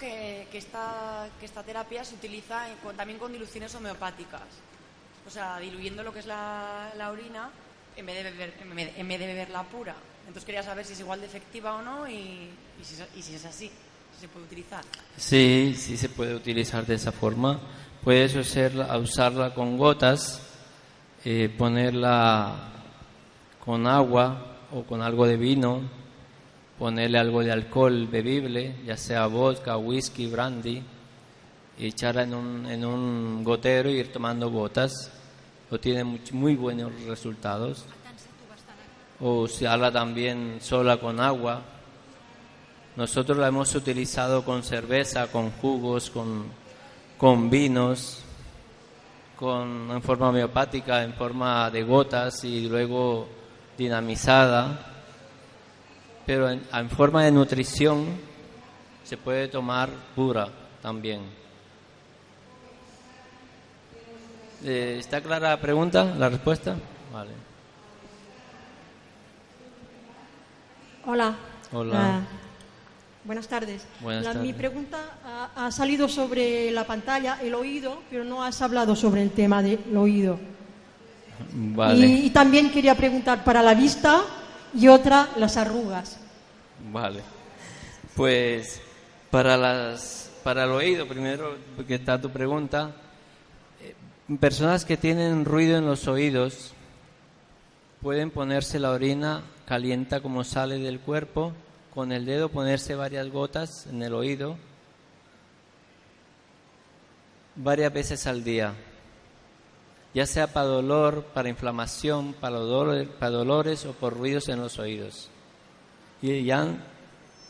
Que, que esta, que esta terapia se utiliza con- también con diluciones homeopáticas. O sea, diluyendo lo que es la, la orina en vez, de beber, en, vez, de beberla pura. Entonces quería saber si es igual de efectiva o no y, y si, y si es así, si se puede utilizar. Sí, sí se puede utilizar de esa forma. Puedes usarla, usarla con gotas, eh, ponerla con agua o con algo de vino, ponerle algo de alcohol bebible, ya sea vodka, whisky, brandy, y echarla en un, en un gotero y ir tomando gotas. Obtiene much- muy buenos resultados. O usarla también sola con agua, nosotros la hemos utilizado con cerveza, con jugos, con, con vinos, con, en forma homeopática, en forma de gotas y luego dinamizada. Pero en, en forma de nutrición se puede tomar pura también. Eh, ¿Está clara la pregunta, la respuesta? Vale. Hola. Hola. Ah, buenas tardes. Buenas La- tardes. Mi pregunta ha, ha salido sobre la pantalla, el oído, pero no has hablado sobre el tema del oído. Vale. Y, y también quería preguntar para la vista y otra, las arrugas. Vale. Pues para las para el oído primero que está tu pregunta, eh, personas que tienen ruido en los oídos pueden ponerse la orina calienta como sale del cuerpo, con el dedo ponerse varias gotas en el oído varias veces al día, ya sea para dolor, para inflamación, para dolores, o por ruidos en los oídos. Y ya en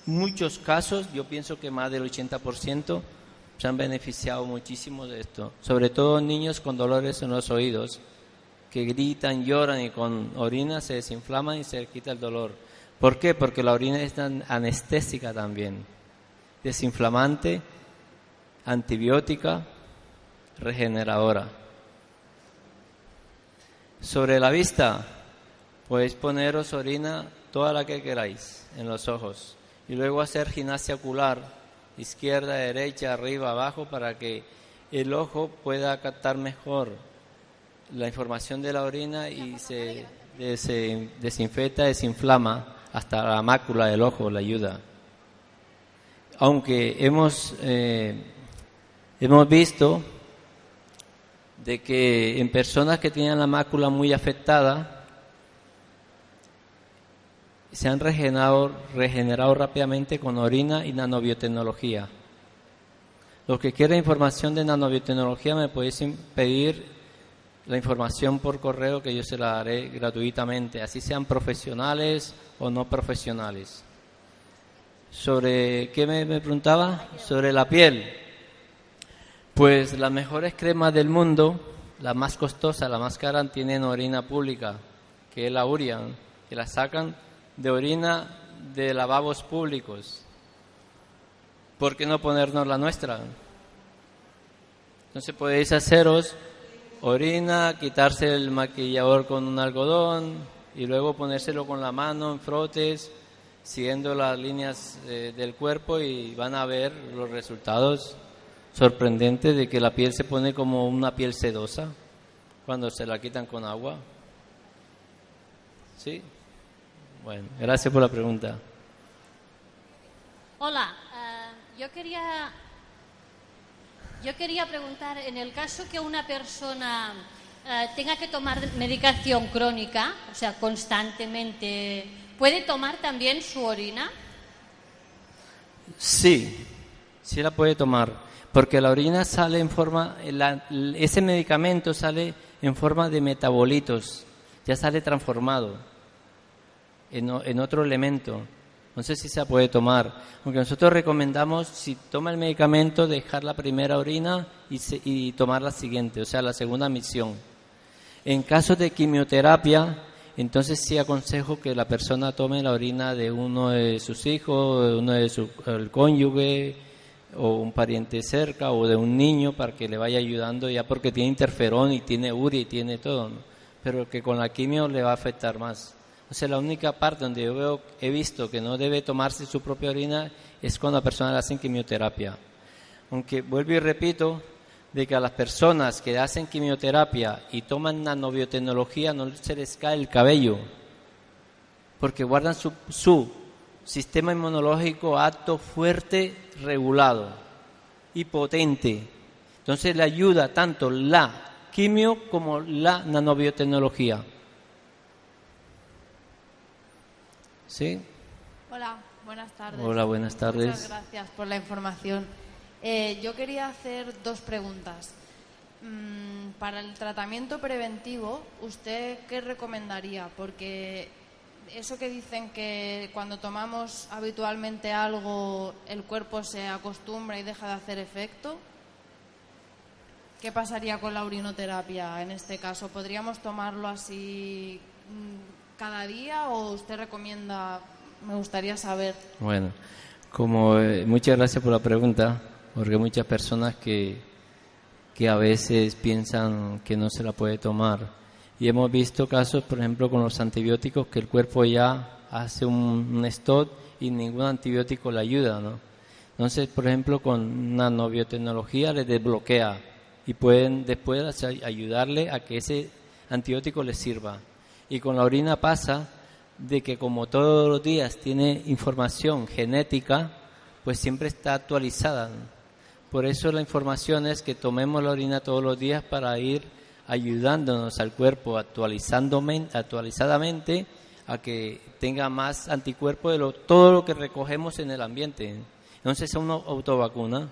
muchos casos, yo pienso que más del 80% se han beneficiado muchísimo de esto. Sobre todo niños con dolores en los oídos, que gritan, lloran y con orina se desinflaman y se les quita el dolor. ¿Por qué? Porque la orina es tan anestésica también, desinflamante, antibiótica, regeneradora. Sobre la vista, podéis poneros orina toda la que queráis en los ojos y luego hacer gimnasia ocular, izquierda, derecha, arriba, abajo, para que el ojo pueda captar mejor la información de la orina y se, desinfecta, desinflama hasta la mácula del ojo, la ayuda. Aunque hemos, eh, hemos visto de que en personas que tienen la mácula muy afectada, se han regenerado, regenerado rápidamente con orina y nanobiotecnología. Los que quieran información de nanobiotecnología me podéis pedir la información por correo que yo se la daré gratuitamente, así sean profesionales o no profesionales. ¿Sobre qué me preguntaba? Sobre la piel. Pues las mejores cremas del mundo, la más costosa, la más cara, tienen orina pública, que es la Urian, que la sacan de orina de lavabos públicos. ¿Por qué no ponernos la nuestra? Entonces podéis haceros orina, quitarse el maquillador con un algodón y luego ponérselo con la mano en frotes, siguiendo las líneas eh, del cuerpo y van a ver los resultados sorprendentes de que la piel se pone como una piel sedosa cuando se la quitan con agua. ¿Sí? Bueno, gracias por la pregunta. Hola, eh, yo quería yo quería preguntar en el caso que una persona eh, tenga que tomar medicación crónica, o sea, constantemente, ¿puede tomar también su orina? Sí, sí la puede tomar, porque la orina sale en forma, la- ese medicamento sale en forma de metabolitos, ya sale transformado en, en otro elemento. No sé si se puede tomar. Aunque nosotros recomendamos, si toma el medicamento, dejar la primera orina y, y tomar la siguiente, o sea, la segunda misión. En caso de quimioterapia, entonces sí aconsejo que la persona tome la orina de uno de sus hijos, de uno de su el cónyuge o un pariente cerca o de un niño para que le vaya ayudando ya porque tiene interferón y tiene uria y tiene todo, pero que con la quimio le va a afectar más. O sea, la única parte donde yo veo, he visto que no debe tomarse su propia orina es cuando la persona le hacen quimioterapia. Aunque vuelvo y repito, de que a las personas que hacen quimioterapia y toman nanobiotecnología no se les cae el cabello, porque guardan su, su sistema inmunológico alto, fuerte, regulado y potente. Entonces le ayuda tanto la quimio como la nanobiotecnología. ¿Sí? Hola, buenas tardes. Hola, buenas tardes. Muchas gracias por la información. Eh, yo quería hacer dos preguntas. Mm, para el tratamiento preventivo, ¿usted qué recomendaría? Porque eso que dicen que cuando tomamos habitualmente algo el cuerpo se acostumbra y deja de hacer efecto, ¿qué pasaría con la urinoterapia en este caso? ¿Podríamos tomarlo así mm, cada día o usted recomienda? Me gustaría saber. Bueno, como eh, muchas gracias por la pregunta, porque muchas personas que, que a veces piensan que no se la puede tomar. Y hemos visto casos, por ejemplo, con los antibióticos, que el cuerpo ya hace un, stop y ningún antibiótico le ayuda, ¿no? Entonces, por ejemplo, con nanobiotecnología le desbloquea y pueden después ayudarle a que ese antibiótico le sirva. Y con la orina pasa de que como todos los días tiene información genética, pues siempre está actualizada. Por eso la información es que tomemos la orina todos los días para ir ayudándonos al cuerpo actualizadamente a que tenga más anticuerpos de lo, todo lo que recogemos en el ambiente. Entonces es una autovacuna.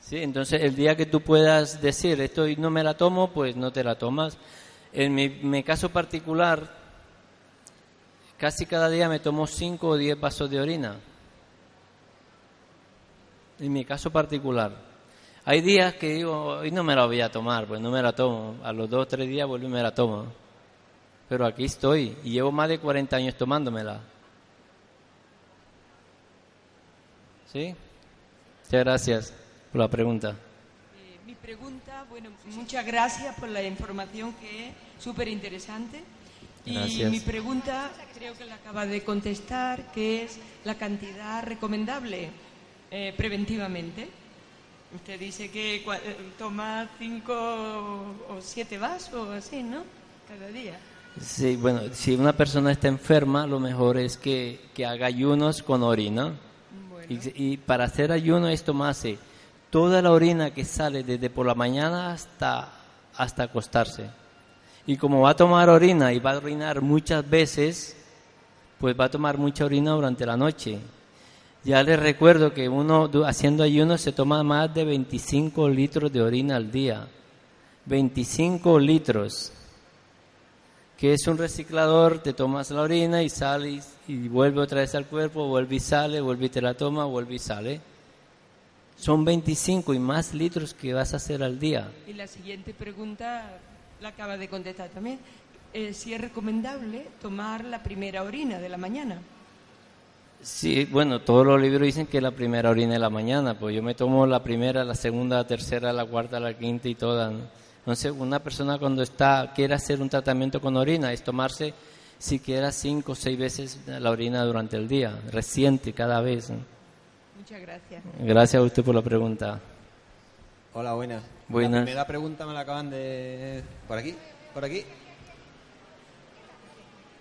Sí, entonces el día que tú puedas decir esto no me la tomo, pues no te la tomas. En mi, mi caso particular, casi cada día me tomo 5 o 10 vasos de orina. En mi caso particular. Hay días que digo, hoy no me la voy a tomar, pues no me la tomo. A los dos o tres días vuelvo y me la tomo. Pero aquí estoy y llevo más de 40 años tomándomela. ¿Sí? Muchas gracias por la pregunta. Eh, mi pregunta, bueno, muchas gracias por la información que es súper interesante. Y mi pregunta creo que la acaba de contestar, que es la cantidad recomendable eh, preventivamente. Usted dice que eh, toma cinco o siete vasos, así, ¿no? Cada día. Sí, bueno, si una persona está enferma, lo mejor es que, haga ayunos con orina. Y, para hacer ayuno es tomarse toda la orina que sale desde por la mañana hasta, hasta acostarse. Y como va a tomar orina y va a orinar muchas veces, pues va a tomar mucha orina durante la noche. Ya les recuerdo que uno haciendo ayuno se toma más de 25 litros de orina al día. 25 litros. Que es un reciclador, te tomas la orina y sales y vuelve otra vez al cuerpo, vuelve y sale, vuelve y te la toma, vuelve y sale. Son 25 y más litros que vas a hacer al día. Y la siguiente pregunta la acaba de contestar también. Eh, si es recomendable tomar la primera orina de la mañana. Sí, bueno, todos los libros dicen que la primera orina de la mañana, pues yo me tomo la primera, la segunda, la tercera, la cuarta, la quinta y todas. Entonces, una persona cuando está quiere hacer un tratamiento con orina es tomarse siquiera cinco o seis veces la orina durante el día, reciente cada vez. Muchas gracias. Gracias a usted por la pregunta. Hola, buenas. Buenas. La primera pregunta me la acaban de... ¿Por aquí? ¿Por aquí?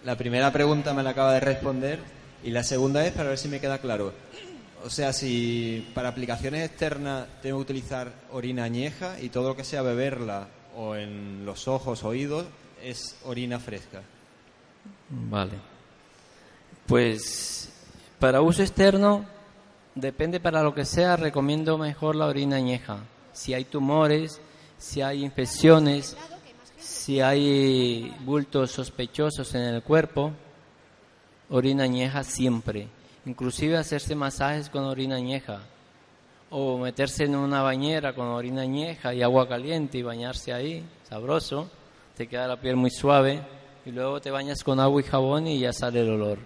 La primera pregunta me la acaba de responder y la segunda es para ver si me queda claro. O sea, si para aplicaciones externas tengo que utilizar orina añeja y todo lo que sea beberla o en los ojos, oídos, es orina fresca. Vale. Pues para uso externo, depende para lo que sea, recomiendo mejor la orina añeja. Si hay tumores, si hay infecciones, si hay bultos sospechosos en el cuerpo, orina añeja siempre. Inclusive hacerse masajes con orina añeja. O meterse en una bañera con orina añeja y agua caliente y bañarse ahí, sabroso. Te queda la piel muy suave. Y luego te bañas con agua y jabón y ya sale el olor.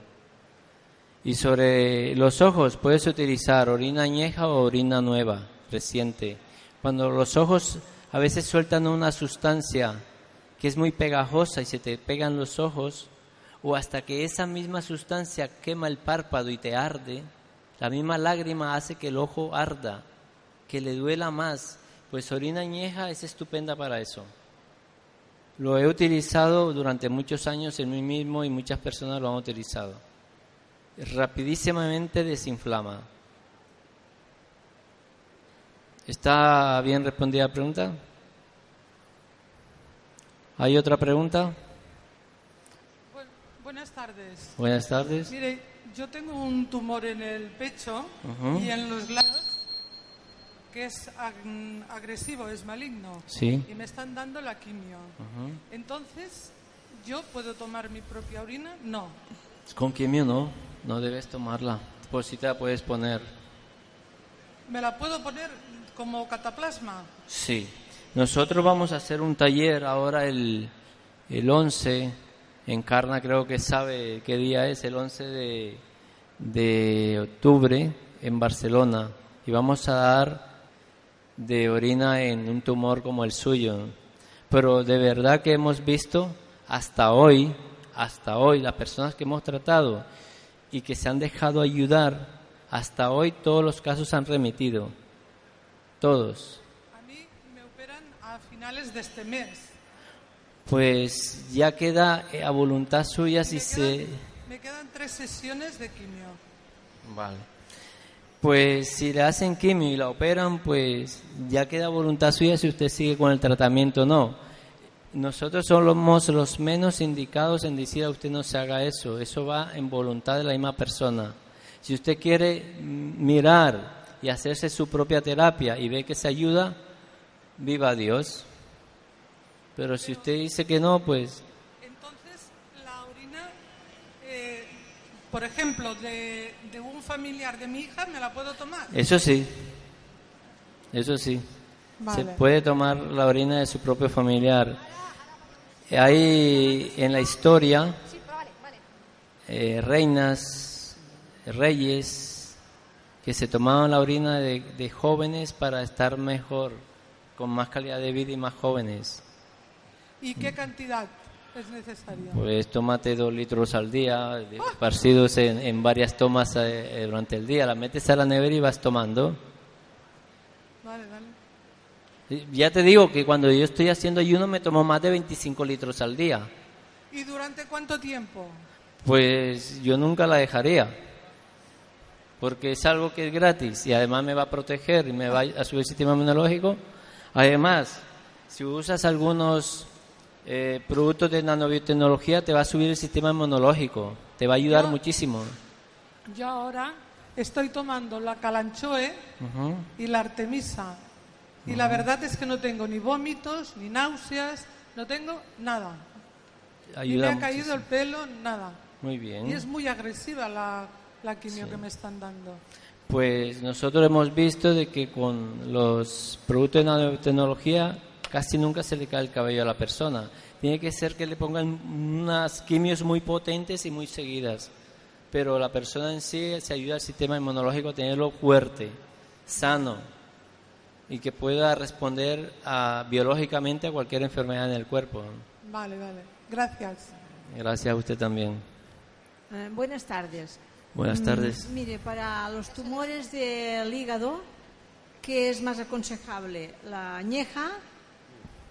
Y sobre los ojos puedes utilizar orina añeja o orina nueva, reciente. Cuando los ojos a veces sueltan una sustancia que es muy pegajosa y se te pegan los ojos, o hasta que esa misma sustancia quema el párpado y te arde, la misma lágrima hace que el ojo arda, que le duela más, pues orina añeja es estupenda para eso. Lo he utilizado durante muchos años en mí mismo y muchas personas lo han utilizado. Rapidísimamente desinflama. ¿Está bien respondida la pregunta? ¿Hay otra pregunta? Buenas tardes. Buenas tardes. Mire, yo tengo un tumor en el pecho y en los lados que es agresivo, es maligno. Sí. Y me están dando la quimio. Entonces, ¿yo puedo tomar mi propia orina? No. Con quimio no, no debes tomarla. Por si te la puedes poner. ¿Me la puedo poner como cataplasma? Sí. Nosotros vamos a hacer un taller ahora el, el 11, Encarna creo que sabe qué día es, el 11 de, de octubre en Barcelona. Y vamos a dar de orina en un tumor como el suyo. Pero de verdad que hemos visto hasta hoy, hasta hoy, las personas que hemos tratado y que se han dejado ayudar, hasta hoy todos los casos han remitido. Todos finales de este mes. Pues ya queda eh, a voluntad suya si se... Me quedan tres sesiones de quimio. Vale. Pues si le hacen quimio y la operan, pues ya queda a voluntad suya si usted sigue con el tratamiento o no. Nosotros somos los menos indicados en decir a usted no se haga eso. Eso va en voluntad de la misma persona. Si usted quiere mirar y hacerse su propia terapia y ve que se ayuda, viva Dios. Pero si usted dice que no, pues... Entonces, la orina, eh, por ejemplo, de, un familiar de mi hija, ¿me la puedo tomar? Eso sí, eso sí. Se puede tomar la orina de su propio familiar. Hay en la historia eh, reinas, reyes, que se tomaban la orina de, de jóvenes para estar mejor, con más calidad de vida y más jóvenes. ¿Y qué cantidad es necesaria? Pues tómate dos litros al día, esparcidos en, varias tomas eh, durante el día. La metes a la nevera y vas tomando. Vale, vale. Ya te digo que cuando yo estoy haciendo ayuno me tomo más de 25 litros al día. ¿Y durante cuánto tiempo? Pues yo nunca la dejaría. Porque es algo que es gratis y además me va a proteger y me va a subir el sistema inmunológico. Además, si usas algunos eh, productos de nanobiotecnología te va a subir el sistema inmunológico, te va a ayudar muchísimo. Yo ahora estoy tomando la calanchoe y la artemisa y la verdad es que no tengo ni vómitos, ni náuseas, no tengo nada. Ayuda me ha caído el pelo, nada. Muy bien. Y es muy agresiva la, la quimio que me están dando. Pues nosotros hemos visto de que con los productos de nanotecnología casi nunca se le cae el cabello a la persona. Tiene que ser que le pongan unas quimios muy potentes y muy seguidas. Pero la persona en sí se ayuda al sistema inmunológico a tenerlo fuerte, sano y que pueda responder biológicamente a cualquier enfermedad en el cuerpo. Vale, vale. Gracias. Gracias a usted también. Eh, buenas tardes. Buenas tardes. Mm, mire, para los tumores del hígado, ¿qué es más aconsejable? ¿La añeja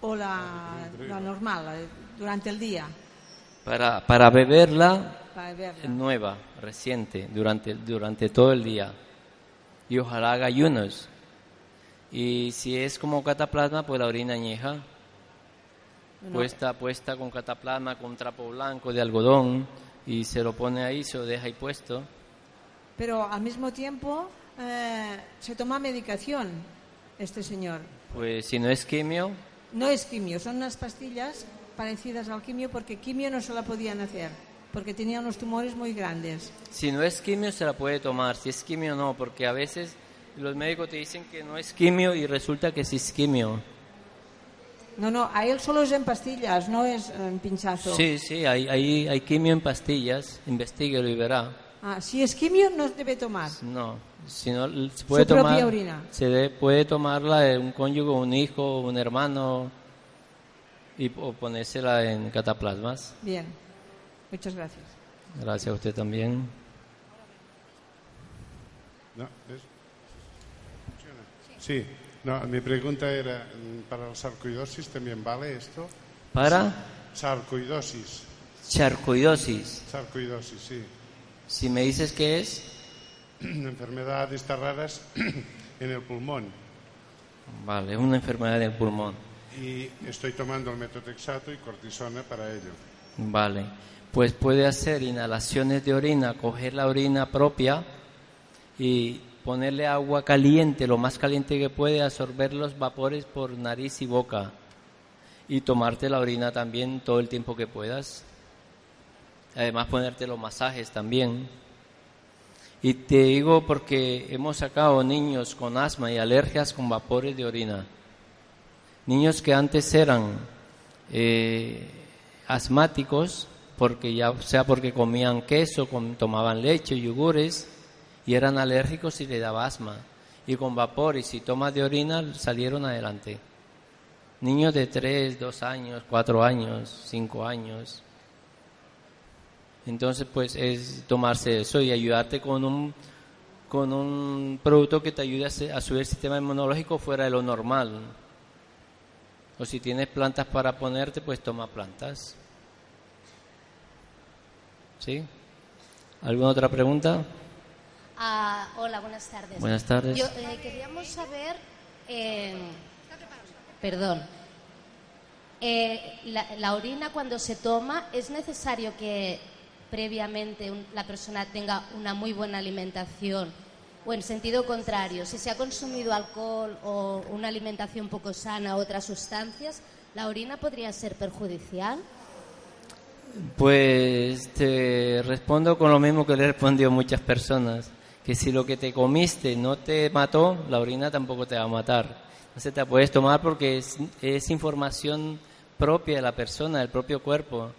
o la, normal, durante el día? Para, para beberla, nueva, reciente, durante, durante todo el día. Y ojalá haga ayunos. Y si es como cataplasma, pues la orina añeja. Puesta, puesta con cataplasma, con trapo blanco de algodón, y se lo pone ahí, se lo deja ahí puesto. Pero al mismo tiempo eh, se toma medicación este señor. Pues si no es quimio, no es quimio, son unas pastillas parecidas al quimio porque quimio no se la podían hacer. porque tenía unos tumores muy grandes. Si no es quimio, se la puede tomar. Si es quimio, no, porque a veces los médicos te dicen que no es quimio y resulta que sí es quimio. No, no, a él solo es en pastillas, no es en pinchazo. Sí, sí, hay, hay, hay quimio en pastillas. Investíguelo y verá. Ah, si es quimio, no debe tomar. No, si no, se puede Su tomar. propia orina. Se de- puede tomarla de un cónyuge, un hijo, un hermano y o ponérsela en cataplasmas. Bien, muchas gracias. Gracias a usted también. No, ¿es? Sí, no, mi pregunta era, mm, ¿para la sarcoidosis también vale esto? ¿Para? Sarcoidosis. Charcoidosis. Sarcoidosis, sí. Si me dices qué es, Una enfermedad de estas raras en el pulmón. vale, una enfermedad del pulmón. Y estoy tomando el metotrexato y cortisona para ello. Vale, pues puede hacer inhalaciones de orina, coger la orina propia y ponerle agua caliente, lo más caliente que puede, absorber los vapores por nariz y boca y tomarte la orina también todo el tiempo que puedas. Además ponerte los masajes también. Y te digo porque hemos sacado niños con asma y alergias con vapores de orina. Niños que antes eran eh, asmáticos, porque ya sea porque comían queso, com- tomaban leche, yogures, y eran alérgicos y le daba asma. Y con vapores y tomas de orina salieron adelante. Niños de 3, 2 años, 4 años, 5 años. Entonces, pues es tomarse eso y ayudarte con un, con un producto que te ayude a, subir el sistema inmunológico fuera de lo normal. O si tienes plantas para ponerte, pues toma plantas. ¿Sí? ¿Alguna otra pregunta? Ah, hola, buenas tardes. Buenas tardes. Yo, eh, queríamos saber, eh, perdón, eh, la, la orina cuando se toma, ¿es necesario que previamente la persona tenga una muy buena alimentación? O en sentido contrario, si se ha consumido alcohol o una alimentación poco sana o otras sustancias, ¿la orina podría ser perjudicial? Pues te respondo con lo mismo que le he muchas personas, que si lo que te comiste no te mató, la orina tampoco te va a matar. Entonces te la puedes tomar porque es información propia de la persona, del propio cuerpo.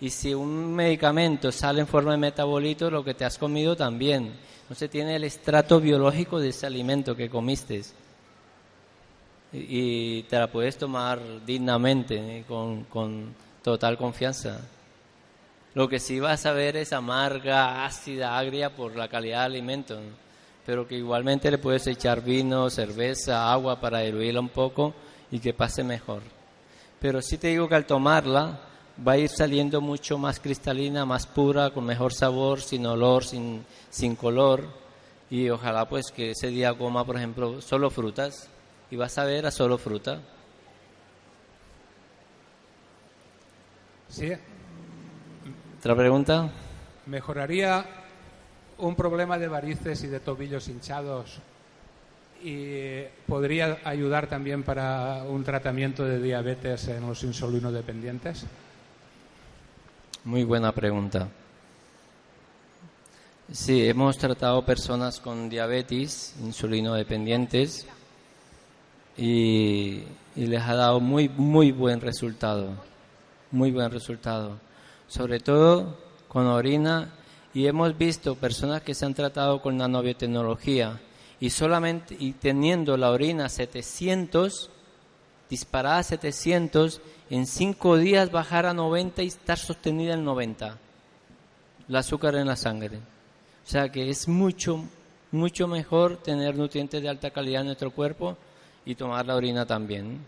Y si un medicamento sale en forma de metabolito, lo que te has comido también. Entonces tiene el estrato biológico de ese alimento que comiste. Y, te la puedes tomar dignamente, ¿eh? con, con total confianza. Lo que sí vas a ver es amarga, ácida, agria por la calidad del alimento, ¿no? pero que igualmente le puedes echar vino, cerveza, agua para diluirla un poco y que pase mejor. Pero sí te digo que al tomarla va a ir saliendo mucho más cristalina, más pura, con mejor sabor, sin olor, sin, sin color y ojalá pues que ese día coma, por ejemplo, solo frutas y vas a ver a solo fruta. Sí, ¿Otra pregunta? mejoraría un problema de varices y de tobillos hinchados y podría ayudar también para un tratamiento de diabetes en los insulinodependientes. Muy buena pregunta. Sí, hemos tratado personas con diabetes, insulinodependientes, y, y les ha dado muy, muy buen resultado. Muy buen resultado. Sobre todo con orina, y hemos visto personas que se han tratado con nanobiotecnología y solamente y teniendo la orina 700 disparada a 700 en 5 días bajar a 90 y estar sostenida en 90 el azúcar en la sangre. O sea que es mucho mucho mejor tener nutrientes de alta calidad en nuestro cuerpo y tomar la orina también.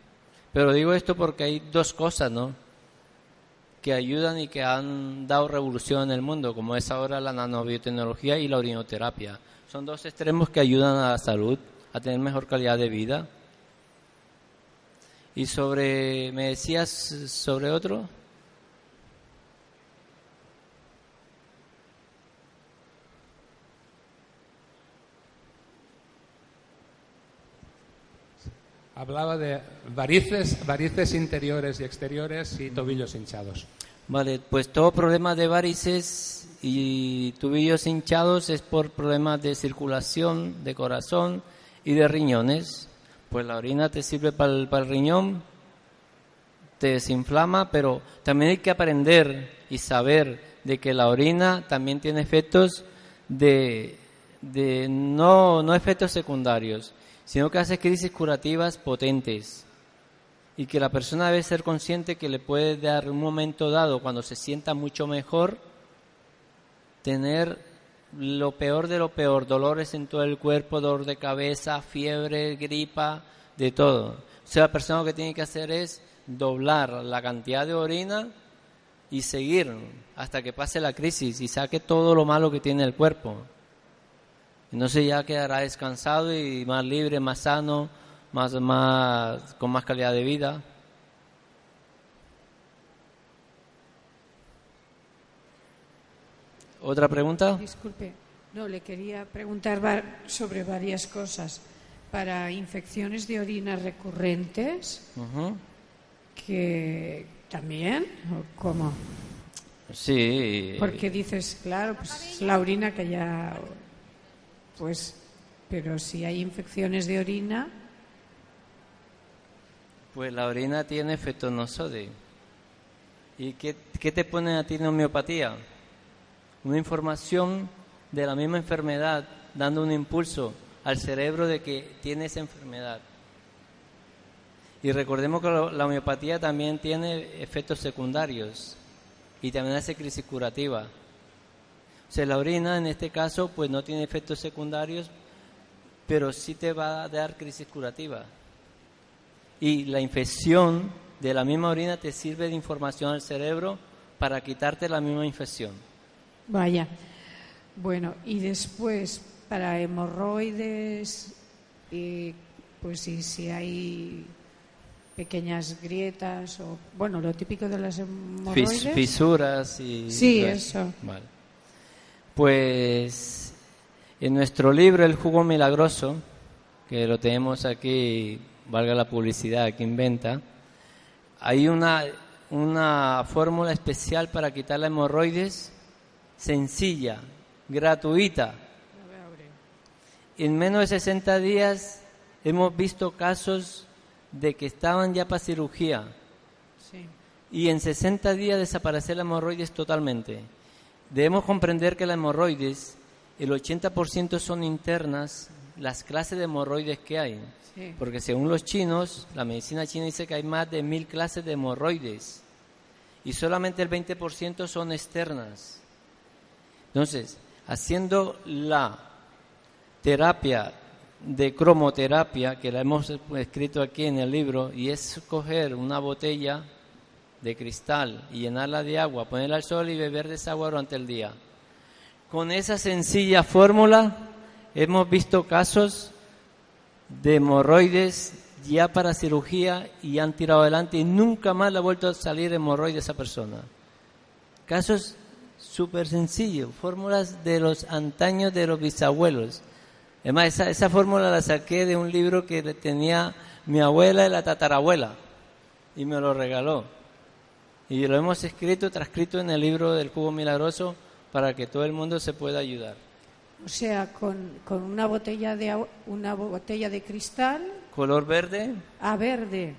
Pero digo esto porque hay dos cosas no que ayudan y que han dado revolución en el mundo como es ahora la nanobiotecnología y la orinoterapia. Son dos extremos que ayudan a la salud a tener mejor calidad de vida y sobre, ¿me decías sobre otro? Hablaba de varices, varices interiores y exteriores y tobillos hinchados. Vale, pues todo problema de varices y tubillos hinchados es por problemas de circulación, de corazón y de riñones. Pues la orina te sirve para el, para riñón, te desinflama, pero también hay que aprender y saber de que la orina también tiene efectos de, de no, no efectos secundarios, sino que hace crisis curativas potentes y que la persona debe ser consciente que le puede dar un momento dado, cuando se sienta mucho mejor, tener lo peor de lo peor, dolores en todo el cuerpo, dolor de cabeza, fiebre, gripa, de todo. O sea, la persona lo que tiene que hacer es doblar la cantidad de orina y seguir hasta que pase la crisis y saque todo lo malo que tiene el cuerpo. Entonces ya quedará descansado y más libre, más sano, más, más, con más calidad de vida. ¿Otra pregunta? Disculpe, no, le quería preguntar sobre varias cosas. Para infecciones de orina recurrentes, que también, ¿cómo? Sí. Porque dices, claro, pues la orina que ya, pues, pero si hay infecciones de orina, pues la orina tiene fetonosode. ¿Y qué, qué te pone a ti en homeopatía? Una información de la misma enfermedad, dando un impulso al cerebro de que tiene esa enfermedad. Y recordemos que la homeopatía también tiene efectos secundarios y también hace crisis curativa. O sea, la orina en este caso pues no tiene efectos secundarios, pero sí te va a dar crisis curativa y la infección de la misma orina te sirve de información al cerebro para quitarte la misma infección. Vaya. Bueno, y después para hemorroides, pues si, si hay pequeñas grietas o bueno, lo típico de las hemorroides. fisuras y Sí, eso. Vale. Pues en nuestro libro El jugo milagroso, que lo tenemos aquí valga la publicidad que inventa, hay una, una fórmula especial para quitar la hemorroides sencilla, gratuita. En menos de 60 días hemos visto casos de que estaban ya para cirugía. Y en 60 días desaparecer la hemorroides totalmente. Debemos comprender que la hemorroides, el 80% son internas, las clases de hemorroides que hay. Porque según los chinos, la medicina china dice que hay más de mil clases de hemorroides y solamente el 20% son externas. Entonces, haciendo la terapia de cromoterapia, que la hemos escrito aquí en el libro, y es coger una botella de cristal y llenarla de agua, ponerla al sol y beber de esa agua durante el día. Con esa sencilla fórmula hemos visto casos de hemorroides ya para cirugía y han tirado adelante y nunca más le ha vuelto a salir hemorroides a esa persona. Casos súper sencillos, fórmulas de los antaños de los bisabuelos. Además, esa, esa fórmula la saqué de un libro que tenía mi abuela y la tatarabuela y me lo regaló. Y lo hemos escrito, transcrito en el libro del Cubo Milagroso para que todo el mundo se pueda ayudar. O sea, con, con una botella de una botella de cristal. Color verde. A verde.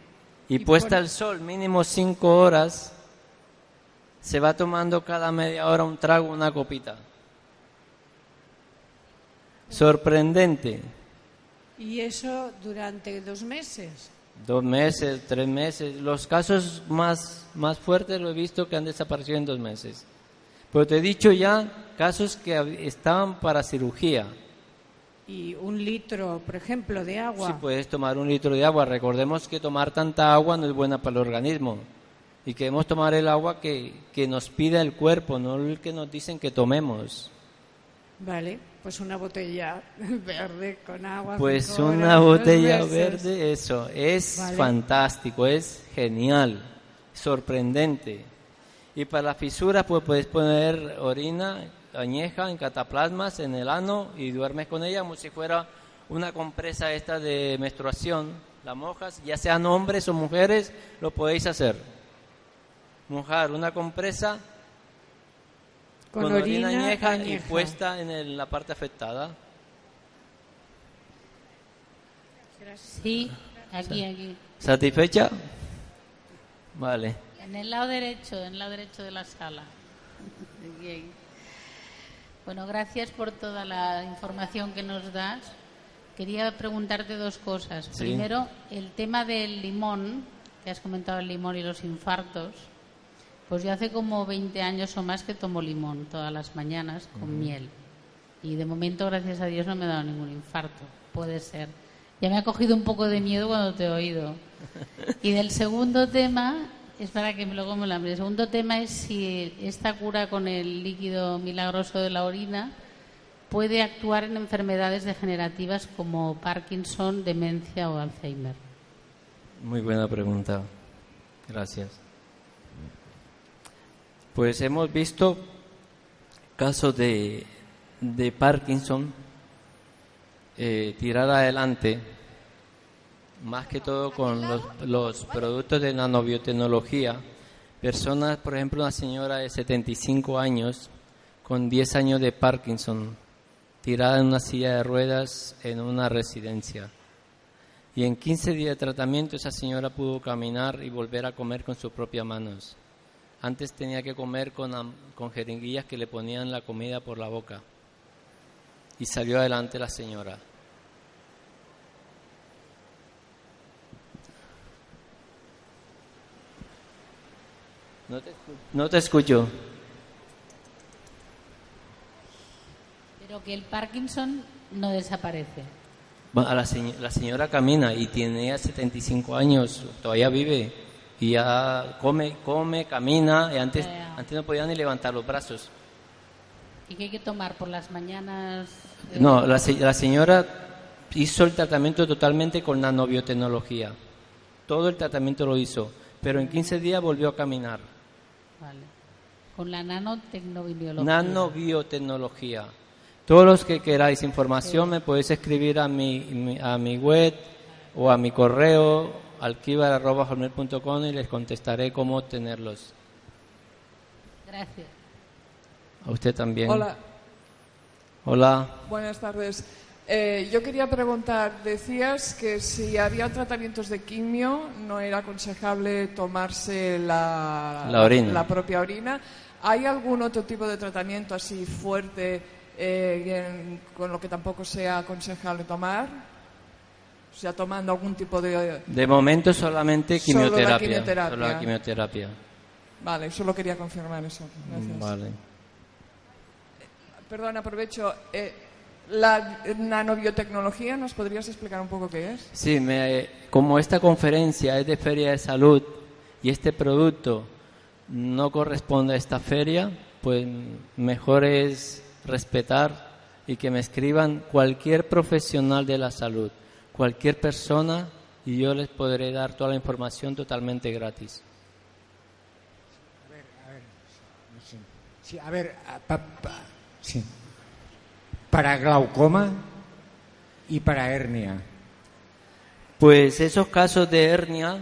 Y, puesta al sol, mínimo cinco horas, se va tomando cada media hora un trago, una copita. Sorprendente. ¿Y eso durante dos meses? Dos meses, tres meses. Los casos más, más fuertes lo he visto que han desaparecido en dos meses. Pero te he dicho ya casos que estaban para cirugía. ¿Y un litro, por ejemplo, de agua? Sí, puedes tomar un litro de agua. Recordemos que tomar tanta agua no es buena para el organismo. Y que debemos tomar el agua que, que nos pide el cuerpo, no el que nos dicen que tomemos. Vale, pues una botella verde con agua. Pues una botella verde, eso, es fantástico, es genial, sorprendente. Y para la fisura, pues puedes poner orina añeja en cataplasmas en el ano y duermes con ella como si fuera una compresa esta de menstruación. La mojas, ya sean hombres o mujeres, lo podéis hacer. Mojar una compresa con, orina, añeja, y puesta en la parte afectada. Sí, aquí, aquí. ¿Satisfecha? Vale. En el lado derecho, en el lado derecho de la sala. Bueno, gracias por toda la información que nos das. Quería preguntarte dos cosas. Primero, el tema del limón, que has comentado el limón y los infartos. Pues yo hace como 20 años o más que tomo limón todas las mañanas con miel. Y de momento, gracias a Dios, no me ha dado ningún infarto. Puede ser. Ya me ha cogido un poco de miedo cuando te he oído. Y del segundo tema, es para que luego me lo El segundo tema es si esta cura con el líquido milagroso de la orina puede actuar en enfermedades degenerativas como Parkinson, demencia o Alzheimer. Muy buena pregunta. Gracias. Pues hemos visto casos de, de Parkinson eh, tirar adelante, más que todo con los, los productos de nanobiotecnología. Personas, por ejemplo, una señora de 75 años con 10 años de Parkinson, tirada en una silla de ruedas en una residencia. Y en 15 días de tratamiento esa señora pudo caminar y volver a comer con sus propias manos. Antes tenía que comer con, con jeringuillas que le ponían la comida por la boca. Y salió adelante la señora. No te, escucho. Pero que el Parkinson no desaparece. la, la, señora camina y tiene ya 75 años, todavía vive y ya come, come, camina, y antes, antes no podía ni levantar los brazos. ¿Y qué hay que tomar por las mañanas? No, la, la señora hizo el tratamiento totalmente con nanobiotecnología. Todo el tratamiento lo hizo, pero en 15 días volvió a caminar. Vale. Con la nanotecnología. Nanobiotecnología. Todos los que queráis información me podéis escribir a mi, a mi web o a mi correo alquivar.com y les contestaré cómo obtenerlos. Gracias. A usted también. Hola. Hola. Buenas tardes. Eh, yo quería preguntar, decías que si había tratamientos de quimio no era aconsejable tomarse la, la, propia orina. ¿Hay algún otro tipo de tratamiento así fuerte eh, con lo que tampoco sea aconsejable tomar? O sea, tomando algún tipo de... De momento solamente quimioterapia. Solo la quimioterapia. Solo la quimioterapia. Vale, solo quería confirmar eso. Gracias. Vale. Perdón, aprovecho. Eh, la nanobiotecnología, ¿nos podrías explicar un poco qué es? Sí, me, como esta conferencia es de feria de salud y este producto no corresponde a esta feria, pues mejor es respetar y que me escriban cualquier profesional de la salud cualquier persona y yo les podré dar toda la información totalmente gratis. A ver, a ver, sí, a ver, sí. para glaucoma y para hernia. Pues esos casos de hernia,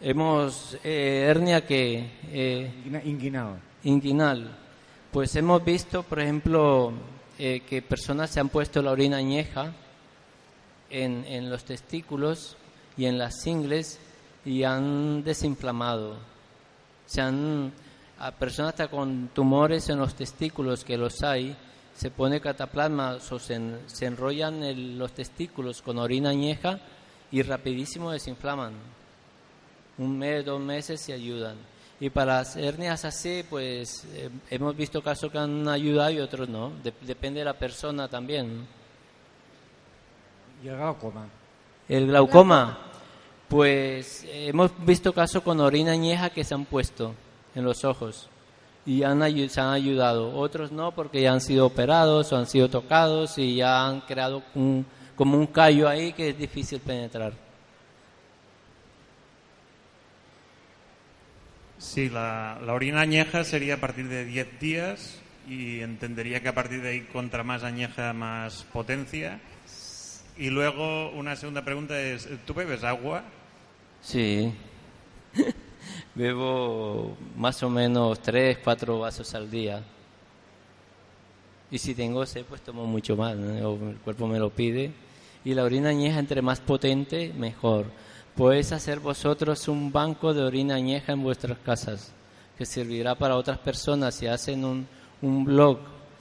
hemos, eh, hernia que... Eh, inguinal. Inguinal. Pues hemos visto, por ejemplo, eh, que personas se han puesto la orina añeja en, los testículos y en las ingles y han desinflamado. Se han, a personas hasta con tumores en los testículos, que los hay, se pone cataplasma o se, enrollan los testículos con orina añeja y rapidísimo desinflaman. Un mes, dos meses se ayudan. Y para las hernias así, pues eh, hemos visto casos que han ayudado y otros no. depende de la persona también. ¿Y el glaucoma? El glaucoma, pues hemos visto casos con orina añeja que se han puesto en los ojos y han, se han ayudado. Otros no porque ya han sido operados o han sido tocados y ya han creado un, como un callo ahí que es difícil penetrar. Sí, la, la orina añeja sería a partir de 10 días y entendería que a partir de ahí contra más añeja más potencia y luego una segunda pregunta es, ¿tú bebes agua? Sí. bebo más o menos tres, cuatro vasos al día. Y si tengo sed, pues tomo mucho más, el cuerpo me lo pide. Y la orina añeja, entre más potente, mejor. Podéis hacer vosotros un banco de orina añeja en vuestras casas, que servirá para otras personas si hacen un, un blog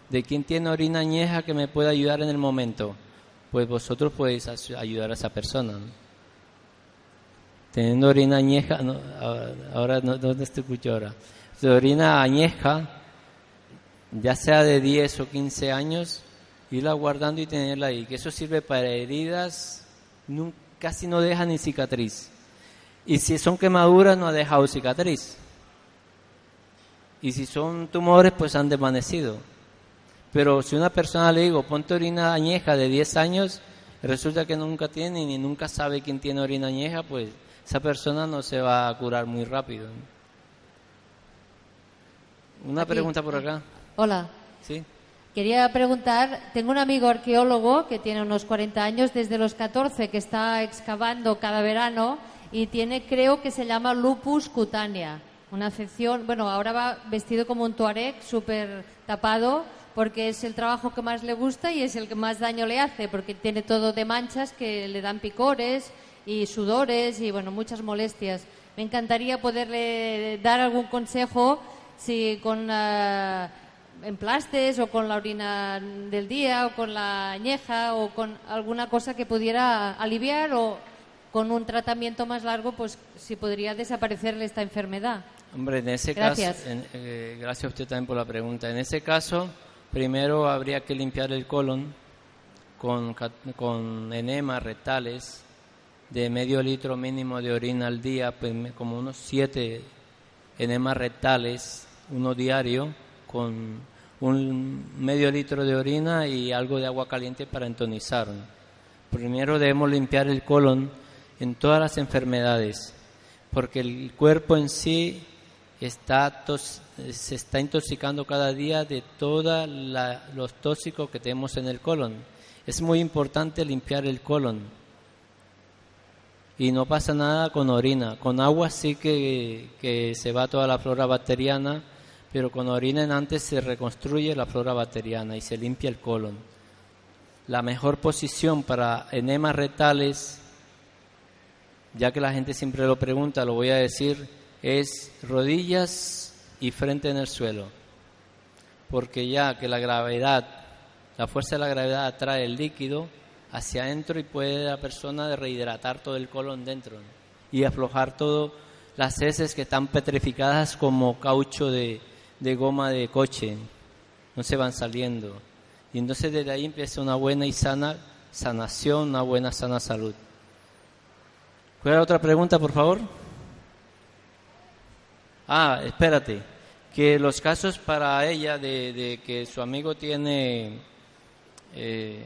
de quién tiene orina añeja que me pueda ayudar en el momento. Pues vosotros podéis ayudar a esa persona. Teniendo orina añeja, ahora, no, ¿dónde te escucho ahora? De orina añeja, ya sea de 10 o 15 años, irla guardando y tenerla ahí, que eso sirve para heridas, casi no deja ni cicatriz. Y si son quemaduras, no ha dejado cicatriz. Y si son tumores, pues han desvanecido. Pero si una persona le digo, ponte orina añeja de 10 años, resulta que nunca tiene ni nunca sabe quién tiene orina añeja, pues esa persona no se va a curar muy rápido. Una pregunta por acá. Hola. Sí. Quería preguntar, tengo un amigo arqueólogo que tiene unos 40 años, desde los 14, que está excavando cada verano y tiene, creo que se llama lupus cutánea, una afección, bueno, ahora va vestido como un tuareg, súper tapado, porque es el trabajo que más le gusta y es el que más daño le hace, porque tiene todo de manchas que le dan picores y sudores y, bueno, muchas molestias. Me encantaría poderle dar algún consejo si con... Uh, emplastes o con la orina del día o con la añeja o con alguna cosa que pudiera aliviar o con un tratamiento más largo, pues si podría desaparecerle esta enfermedad. Hombre, en ese gracias. caso, eh, gracias a usted también por la pregunta. En ese caso, primero habría que limpiar el colon con, con enemas rectales de medio litro mínimo de orina al día, pues como unos siete enemas rectales, uno diario, con un medio litro de orina y algo de agua caliente para entonizar. Primero debemos limpiar el colon en todas las enfermedades, porque el cuerpo en sí está se está intoxicando cada día de todos los tóxicos que tenemos en el colon. Es muy importante limpiar el colon. Y no pasa nada con orina. Con agua sí que, que se va toda la flora bacteriana pero con orina en antes se reconstruye la flora bacteriana y se limpia el colon. La mejor posición para enemas retales, ya que la gente siempre lo pregunta, lo voy a decir, es rodillas y frente en el suelo. Porque ya que la gravedad, la fuerza de la gravedad atrae el líquido hacia adentro y puede la persona rehidratar todo el colon dentro y aflojar todo las heces que están petrificadas como caucho de, de goma de coche, no se van saliendo. Y entonces desde ahí empieza una buena y sana sanación, una buena sana salud. ¿Cuál otra pregunta, por favor? Ah, espérate, que los casos para ella de, que su amigo tiene eh,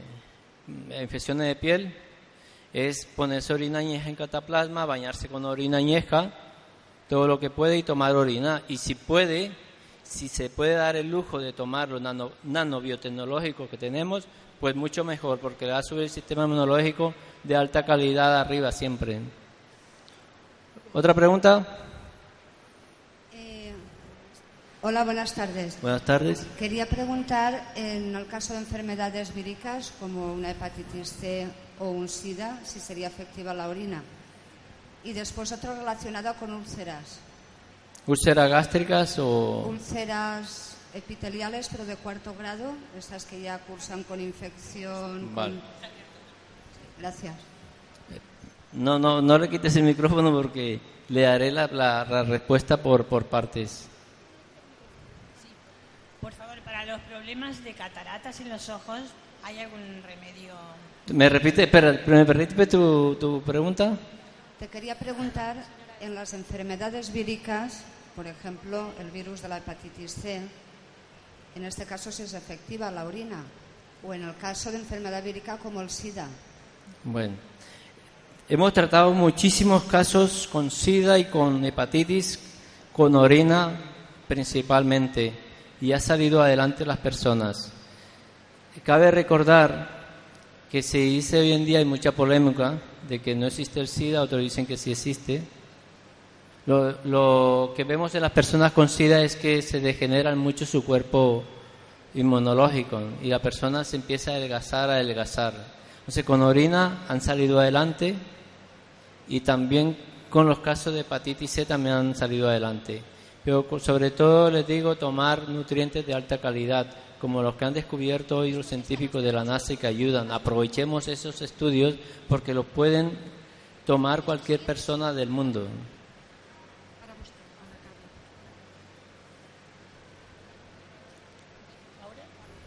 infecciones de piel es ponerse orina añeja en cataplasma, bañarse con orina añeja, todo lo que puede y tomar orina. Y si puede, si se puede dar el lujo de tomar los nano, nanobiotecnológicos que tenemos, pues mucho mejor, porque le va a subir el sistema inmunológico de alta calidad arriba siempre. ¿Otra pregunta? Hola, buenas tardes. Buenas tardes. Quería preguntar, en el caso de enfermedades víricas, como una hepatitis C o un SIDA, si sería efectiva la orina. Y después otro relacionado con úlceras. ¿Úlceras gástricas o...? Úlceras epiteliales, pero de cuarto grado, esas que ya cursan con infección. Vale. Gracias. No, no, no le quites el micrófono porque le daré la, la, respuesta por, por partes. Los problemas de cataratas en los ojos, ¿hay algún remedio? ¿Me repite, espera, ¿me repite tu, tu pregunta? Te quería preguntar, en las enfermedades víricas, por ejemplo, el virus de la hepatitis C, en este caso si es efectiva la orina, o en el caso de enfermedad vírica como el SIDA. Bueno, hemos tratado muchísimos casos con SIDA y con hepatitis con orina principalmente, y ha salido adelante las personas. Cabe recordar que se dice hoy en día hay mucha polémica de que no existe el SIDA, otros dicen que sí existe Lo, lo que vemos en las personas con SIDA es que se degeneran mucho su cuerpo inmunológico y la persona se empieza a adelgazar, a adelgazar. Entonces con orina han salido adelante y también con los casos de hepatitis C también han salido adelante. Pero sobre todo les digo tomar nutrientes de alta calidad, como los que han descubierto hoy los científicos de la NASA y que ayudan. Aprovechemos esos estudios porque los pueden tomar cualquier persona del mundo.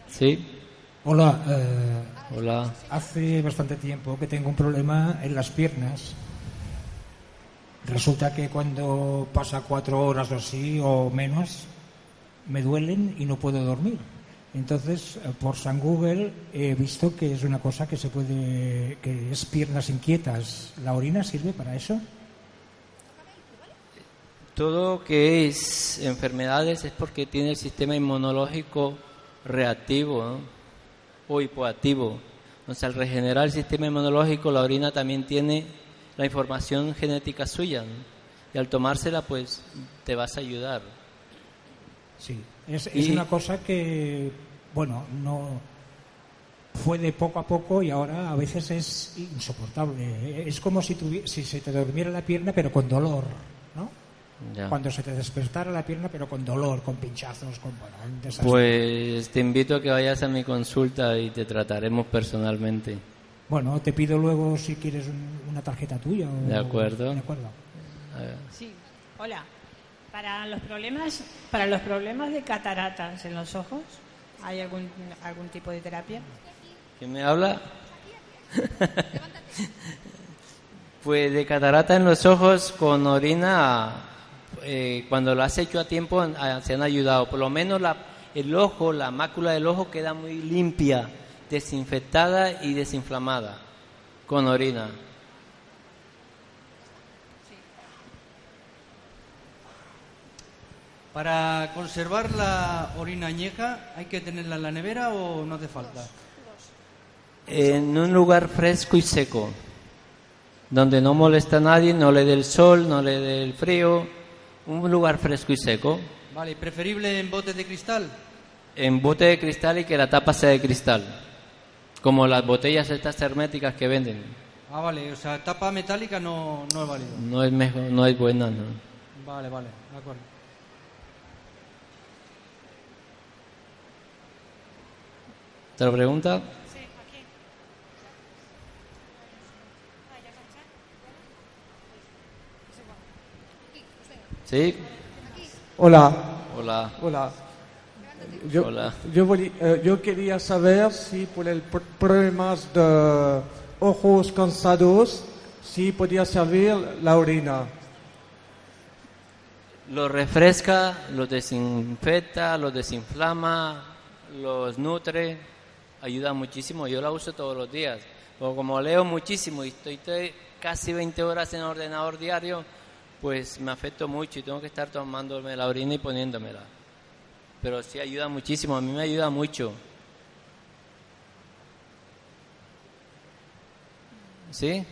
Sí. Hola. eh, Hola. Hace bastante tiempo que tengo un problema en las piernas. Resulta que cuando pasa cuatro horas o así o menos, me duelen y no puedo dormir. Entonces, eh, por San Google he visto que es una cosa que se puede, que es piernas inquietas. ¿La orina sirve para eso? Todo que es enfermedades es porque tiene el sistema inmunológico reactivo o hipoactivo. Entonces, al regenerar el sistema inmunológico, la orina también tiene la información genética suya. ¿no? Y al tomársela, pues te vas a ayudar. Sí, es, es Y- una cosa que, bueno, no fue de poco a poco y ahora a veces es insoportable. Es como si, tuvi- si se te durmiera la pierna pero con dolor, ¿no? Ya. Cuando se te despertara la pierna pero con dolor, con pinchazos, con bueno, un desastre. Pues te invito a que vayas a mi consulta y te trataremos personalmente. Bueno, te pido luego si quieres un- una tarjeta tuya. o- De acuerdo. De acuerdo. Sí, hola. Para los problemas, para los problemas de cataratas en los ojos, ¿hay algún algún tipo de terapia? ¿Quién me habla? pues de catarata en los ojos con orina, eh, cuando lo has hecho a tiempo, se han ayudado. Por lo menos la, el ojo, la mácula del ojo queda muy limpia, desinfectada y desinflamada con orina. Para conservar la orina añeja, ¿hay que tenerla en la nevera o no hace falta? En un lugar fresco y seco, donde no molesta a nadie, no le dé el sol, no le dé el frío, un lugar fresco y seco. Vale, ¿y preferible en botes de cristal? en bote de cristal y que la tapa sea de cristal. Como las botellas estas herméticas que venden. Ah, vale, o sea, tapa metálica no, no es válido. No es mejor, no es buena, no. Vale, vale, de acuerdo. ¿Otra pregunta? ¿Sí? Hola. Hola. Hola. Yo, Hola. Yo, eh, yo quería saber si por el pr- problemas de ojos cansados, si podía servir la orina. Los refresca, los desinfecta, los desinflama, los nutre, ayuda muchísimo. Yo la uso todos los días. O como leo muchísimo y estoy casi 20 horas en el ordenador diario, pues me afecto mucho y tengo que estar tomándome la orina y poniéndomela. Pero sí ayuda muchísimo, a mí me ayuda mucho. ¿Sí?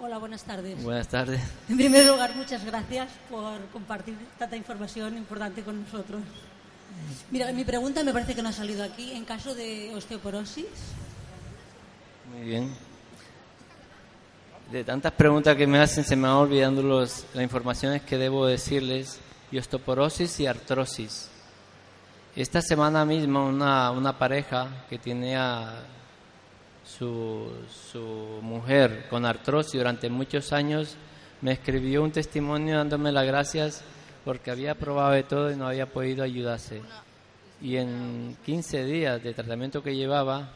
Hola, buenas tardes. Buenas tardes. En primer lugar, muchas gracias por compartir tanta información importante con nosotros. Mira, mi pregunta me parece que no ha salido aquí. En caso de osteoporosis, Muy bien. De tantas preguntas que me hacen, se me van olvidando los, las informaciones que debo decirles. Y osteoporosis y artrosis. Esta semana misma una, una pareja que tenía su, su mujer con artrosis durante muchos años me escribió un testimonio dándome las gracias porque había probado de todo y no había podido ayudarse. Y en 15 días de tratamiento que llevaba,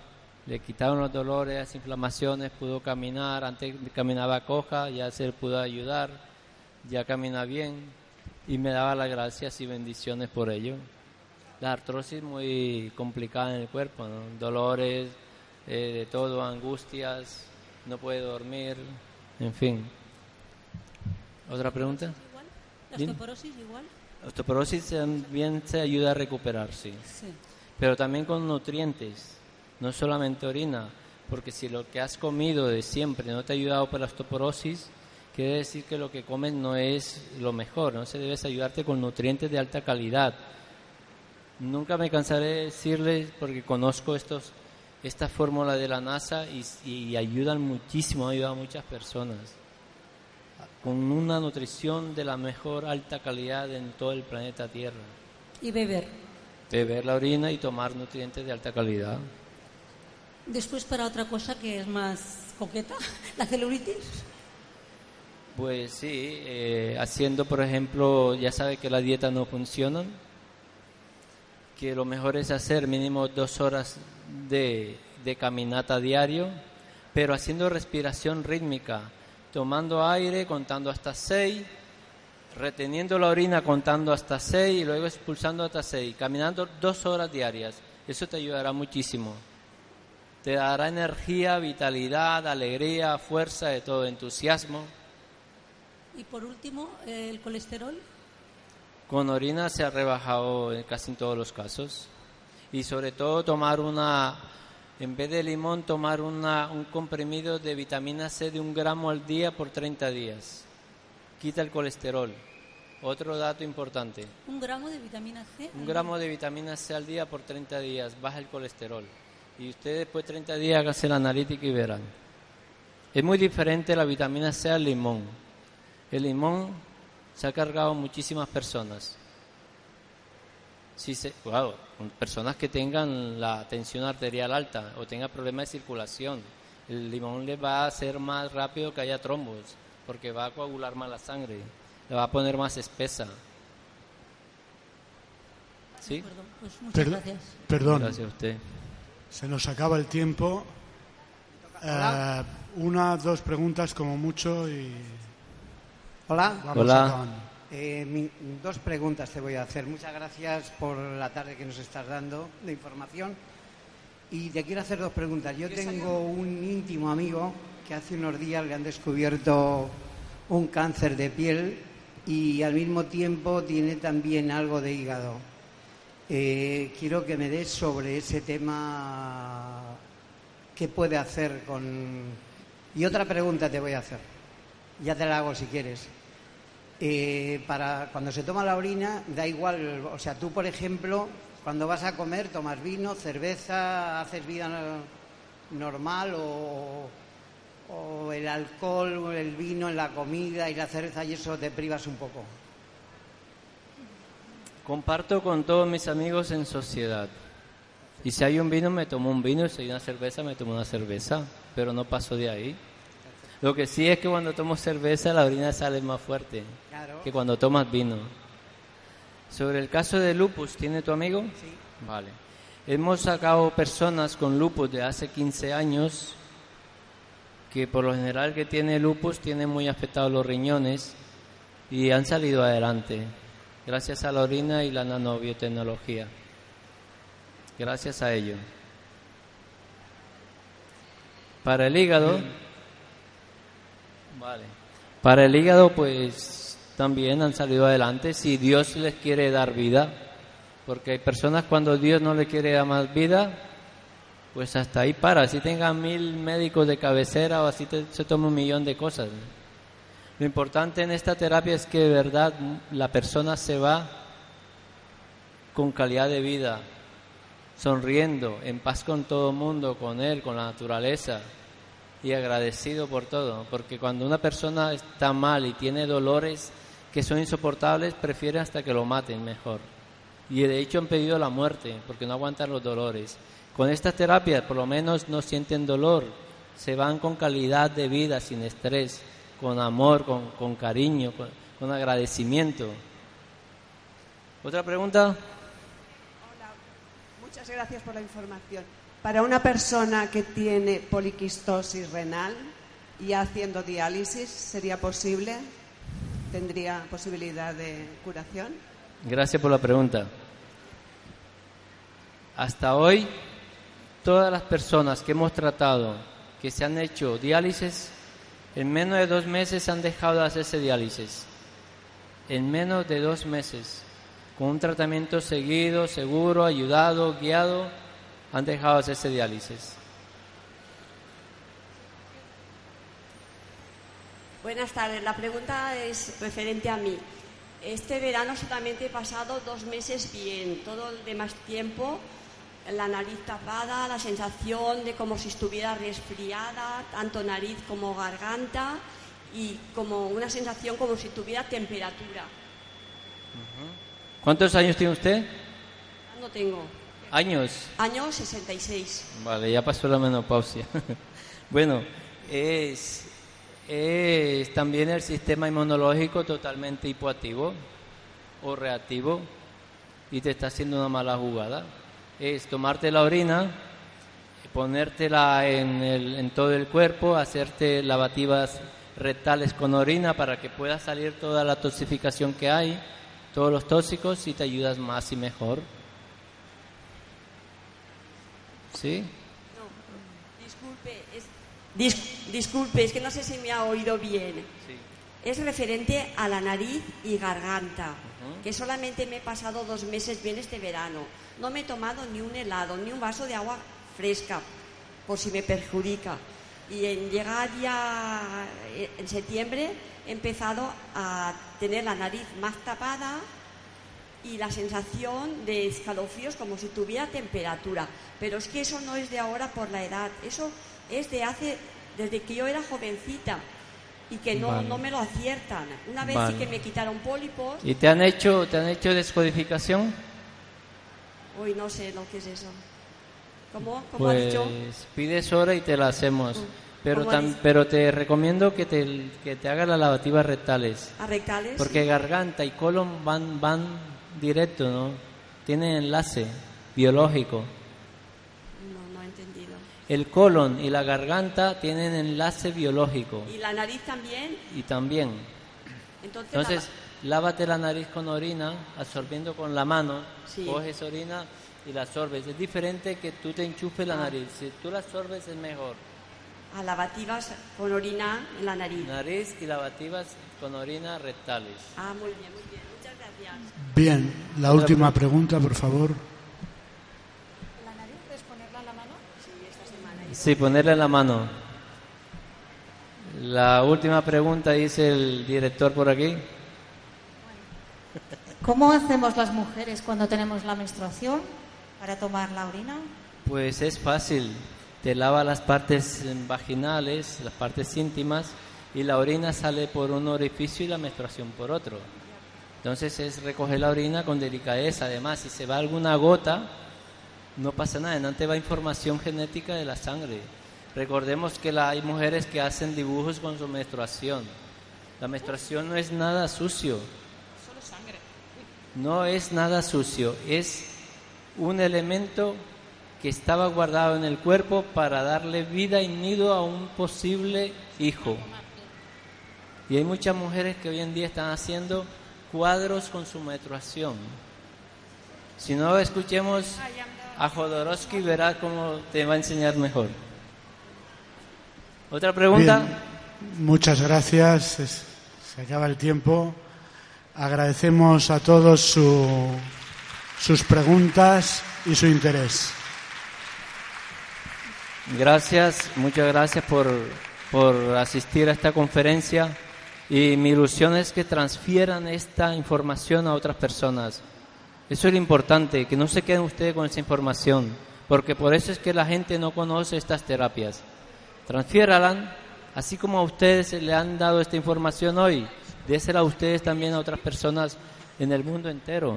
le quitaron los dolores, las inflamaciones, pudo caminar, antes caminaba coja, ya se pudo ayudar, ya camina bien y me daba las gracias y bendiciones por ello. La artrosis muy complicada en el cuerpo, ¿no? dolores, eh, de todo, angustias, no puede dormir, en fin. ¿Otra pregunta? la osteoporosis igual. Osteoporosis también se ayuda a recuperar, sí. Sí. Pero también con nutrientes, no solamente orina, porque si lo que has comido de siempre no te ha ayudado para la osteoporosis, quiere decir que lo que comes no es lo mejor, no se debes ayudarte con nutrientes de alta calidad. Nunca me cansaré de decirles, porque conozco estos, esta fórmula de la NASA y, y ayudan muchísimo, ayudan a muchas personas con una nutrición de la mejor alta calidad en todo el planeta Tierra. Y beber. Beber la orina y tomar nutrientes de alta calidad. Después para otra cosa que es más coqueta, la celulitis. Pues sí, eh, haciendo por ejemplo, ya sabe que la dieta no funciona, lo mejor es hacer mínimo dos horas de, de caminata diario, pero haciendo respiración rítmica tomando aire, contando hasta seis, reteniendo la orina, contando hasta seis y luego expulsando hasta seis, caminando dos horas diarias. Eso te ayudará muchísimo. Te dará energía, vitalidad, alegría, fuerza, de todo, entusiasmo. Y por último, el colesterol. Con orina se ha rebajado en casi en todos los casos. Y sobre todo tomar una en vez de limón, tomar una, un comprimido de vitamina C de un gramo al día por 30 días. Quita el colesterol. Otro dato importante. ¿Un gramo de vitamina C? Un gramo de vitamina C al día por 30 días. Baja el colesterol. Y ustedes después de 30 días háganse la analítica y verán. Es muy diferente la vitamina C al limón. El limón se ha cargado muchísimas personas. Si se, wow, personas que tengan la tensión arterial alta o tengan problemas de circulación, el limón les va a hacer más rápido que haya trombos, porque va a coagular más la sangre, le va a poner más espesa. ¿Sí? Pues muchas gracias. Perdón. Gracias a usted. Se nos acaba el tiempo. Eh, una, dos preguntas como mucho y. Hola. Vamos Hola. Eh, mi- dos preguntas te voy a hacer. Muchas gracias por la tarde que nos estás dando de información. Y te quiero hacer dos preguntas. Yo tengo un íntimo amigo que hace unos días le han descubierto un cáncer de piel y al mismo tiempo tiene también algo de hígado. Eh, quiero que me des sobre ese tema qué puede hacer con... Y otra pregunta te voy a hacer. Ya te la hago si quieres. Eh, para cuando se toma la orina da igual, o sea, tú por ejemplo, cuando vas a comer tomas vino, cerveza, haces vida no- normal o, el alcohol, el vino en la comida y la cerveza y eso te privas un poco. Comparto con todos mis amigos en sociedad. Y si hay un vino, me tomo un vino, y si hay una cerveza, me tomo una cerveza, pero no paso de ahí. Lo que sí es que cuando tomo cerveza, la orina sale más fuerte Claro. que cuando tomas vino. Sobre el caso de lupus, ¿tiene tu amigo? Sí. Vale. Hemos sacado personas con lupus de hace 15 años que por lo general que tiene lupus tiene muy afectados los riñones y han salido adelante gracias a la orina y la nanobiotecnología. Gracias a ello. Para el hígado, vale. Para el hígado, pues también han salido adelante si Dios les quiere dar vida, porque hay personas cuando Dios no le quiere dar más vida, pues hasta ahí para. Así tengan mil médicos de cabecera o así se toma un millón de cosas. Lo importante en esta terapia es que de verdad la persona se va con calidad de vida, sonriendo, en paz con todo el mundo, con él, con la naturaleza y agradecido por todo, porque cuando una persona está mal y tiene dolores que son insoportables, prefiere hasta que lo maten mejor. Y de hecho han pedido la muerte porque no aguantan los dolores. Con estas terapias por lo menos no sienten dolor, se van con calidad de vida, sin estrés, con amor, con, con cariño, con, con agradecimiento. ¿Otra pregunta? Muchas gracias por la información. Para una persona que tiene poliquistosis renal y haciendo diálisis, ¿sería posible? ¿Tendría posibilidad de curación? Gracias por la pregunta. Hasta hoy, todas las personas que hemos tratado que se han hecho diálisis, en menos de dos meses han dejado de hacerse diálisis. En menos de dos meses, con un tratamiento seguido, seguro, ayudado, guiado, han dejado de hacerse diálisis. Buenas tardes. La pregunta es referente a mí. Este verano solamente he pasado dos meses bien. Todo el demás tiempo, la nariz tapada, la sensación de como si estuviera resfriada, tanto nariz como garganta, y como una sensación como si tuviera temperatura. ¿Cuántos años tiene usted? No tengo. Años. Año 66. Vale, ya pasó la menopausia. bueno, es, es también el sistema inmunológico totalmente hipoactivo o reactivo y te está haciendo una mala jugada. Es tomarte la orina, ponértela en, el, en todo el cuerpo, hacerte lavativas rectales con orina para que pueda salir toda la toxificación que hay, todos los tóxicos y te ayudas más y mejor. ¿Sí? Disculpe, es, dis- disculpe, es que no sé si me ha oído bien. Es referente a la nariz y garganta, que solamente me he pasado dos meses bien este verano. No me he tomado ni un helado, ni un vaso de agua fresca, por si me perjudica. Y en llegar ya eh, en septiembre he empezado a tener la nariz más tapada y la sensación de escalofríos como si tuviera temperatura. Pero es que eso no es de ahora por la edad, eso es de hace, desde que yo era jovencita y que no, Vale. no me lo aciertan. Una vez Vale. sí que me quitaron pólipos, ¿Y te han hecho, te han hecho descodificación? uy, no sé lo que es eso. ¿Cómo? ¿Cómo Pues dicho? pides hora y te la hacemos. Pero, ¿Cómo ha tam- dicho? pero te recomiendo que te, que te hagas las lavativas rectales. ¿A rectales? Porque garganta y colon van, van directo, ¿no? Tienen enlace biológico. No, no he entendido. El colon y la garganta tienen enlace biológico. ¿Y la nariz también? Y también. Entonces, Entonces, lávate la nariz con orina, absorbiendo con la mano. Sí. Coges orina y la absorbes. Es diferente que tú te enchufes la Ah. nariz. Si tú la absorbes es mejor. a lavativas con orina en la nariz. Nariz y lavativas con orina rectales. Ah, muy bien, muy bien. Bien, la última pregunta, por favor. ¿La nariz es ponerla en la mano? Sí, esta semana. Sí, ponerle la mano. La última pregunta dice el director por aquí. ¿Cómo hacemos las mujeres cuando tenemos la menstruación para tomar la orina? Pues es fácil. Te lava las partes vaginales, las partes íntimas, y la orina sale por un orificio y la menstruación por otro. Entonces es recoger la orina con delicadeza. Además, si se va alguna gota, no pasa nada. No te va información genética de la sangre. Recordemos que la- hay mujeres que hacen dibujos con su menstruación. La menstruación no es nada sucio. Solo sangre. No es nada sucio, es un elemento que estaba guardado en el cuerpo para darle vida y nido a un posible hijo. Y hay muchas mujeres que hoy en día están haciendo cuadros con su menstruación. Si no, escuchemos a Jodorowsky, verá cómo te va a enseñar mejor. ¿Otra pregunta? Bien, muchas gracias. Se acaba el tiempo. Agradecemos a todos su- sus preguntas y su interés. Gracias, muchas gracias por, por asistir a esta conferencia y mi ilusión es que transfieran esta información a otras personas. Eso es lo importante, que no se queden ustedes con esa información, porque por eso es que la gente no conoce estas terapias. Transfiéralan, así como a ustedes le han dado esta información hoy, désela a ustedes también a otras personas en el mundo entero.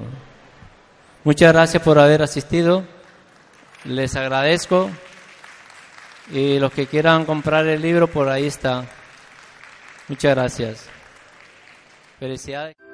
Muchas gracias por haber asistido, les agradezco. Y los que quieran comprar el libro, por ahí está. Muchas gracias. Felicidades.